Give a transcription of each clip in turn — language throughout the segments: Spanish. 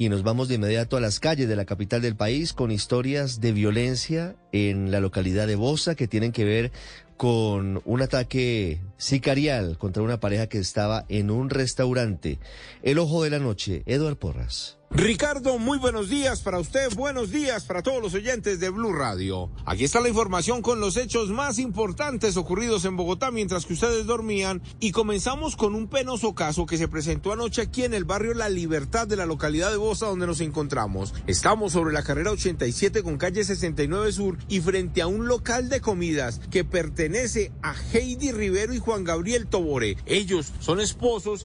Y nos vamos de inmediato a las calles de la capital del país con historias de violencia en la localidad de Bosa que tienen que ver con un ataque sicarial contra una pareja que estaba en un restaurante. El ojo de la noche, Eduard Porras. Ricardo, muy buenos días para usted, buenos días para todos los oyentes de Blue Radio. Aquí está la información con los hechos más importantes ocurridos en Bogotá mientras que ustedes dormían y comenzamos con un penoso caso que se presentó anoche aquí en el barrio La Libertad de la localidad de Bosa donde nos encontramos. Estamos sobre la carrera 87 con calle 69 Sur y frente a un local de comidas que pertenece a Heidi Rivero y Juan Gabriel Tobore. Ellos son esposos.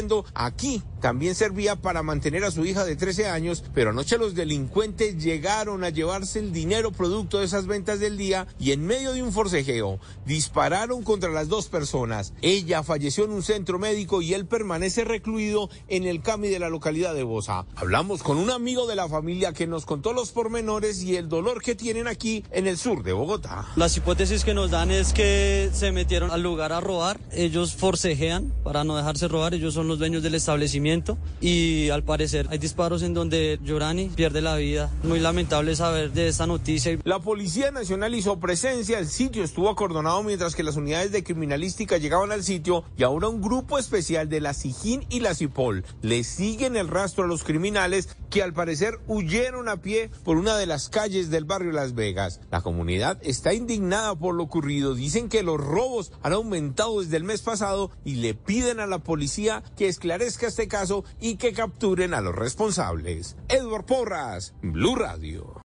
aquí también servía para mantener a su hija de 13 años, pero anoche los delincuentes llegaron a llevarse el dinero producto de esas ventas del día y en medio de un forcejeo dispararon contra las dos personas. Ella falleció en un centro médico y él permanece recluido en el CAMI de la localidad de Bosa. Hablamos con un amigo de la familia que nos contó los pormenores y el dolor que tienen aquí en el sur de Bogotá. Las hipótesis que nos dan es que se metieron al lugar a robar, ellos forcejean para no dejarse robar, ellos son los dueños del establecimiento y al parecer hay disparos en donde Llorani pierde la vida. Muy lamentable saber de esta noticia. La Policía Nacional hizo presencia, el sitio estuvo acordonado mientras que las unidades de criminalística llegaban al sitio y ahora un grupo especial de la SIGIN y la CIPOL le siguen el rastro a los criminales que al parecer huyeron a pie por una de las calles del barrio Las Vegas. La comunidad está indignada por lo ocurrido. Dicen que los robos han aumentado desde el mes pasado y le piden a la policía que esclarezca este caso y que capturen a los responsables. Edward Porras, Blue Radio.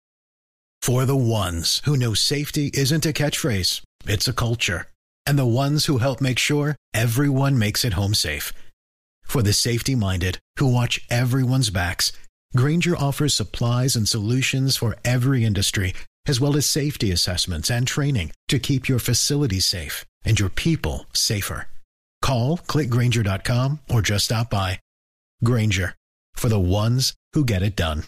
For the ones who know safety isn't a catchphrase, it's a culture. And the ones who help make sure everyone makes it home safe. For the safety minded who watch everyone's backs, Granger offers supplies and solutions for every industry, as well as safety assessments and training to keep your facility safe and your people safer. Call clickgranger.com or just stop by. Granger for the ones who get it done.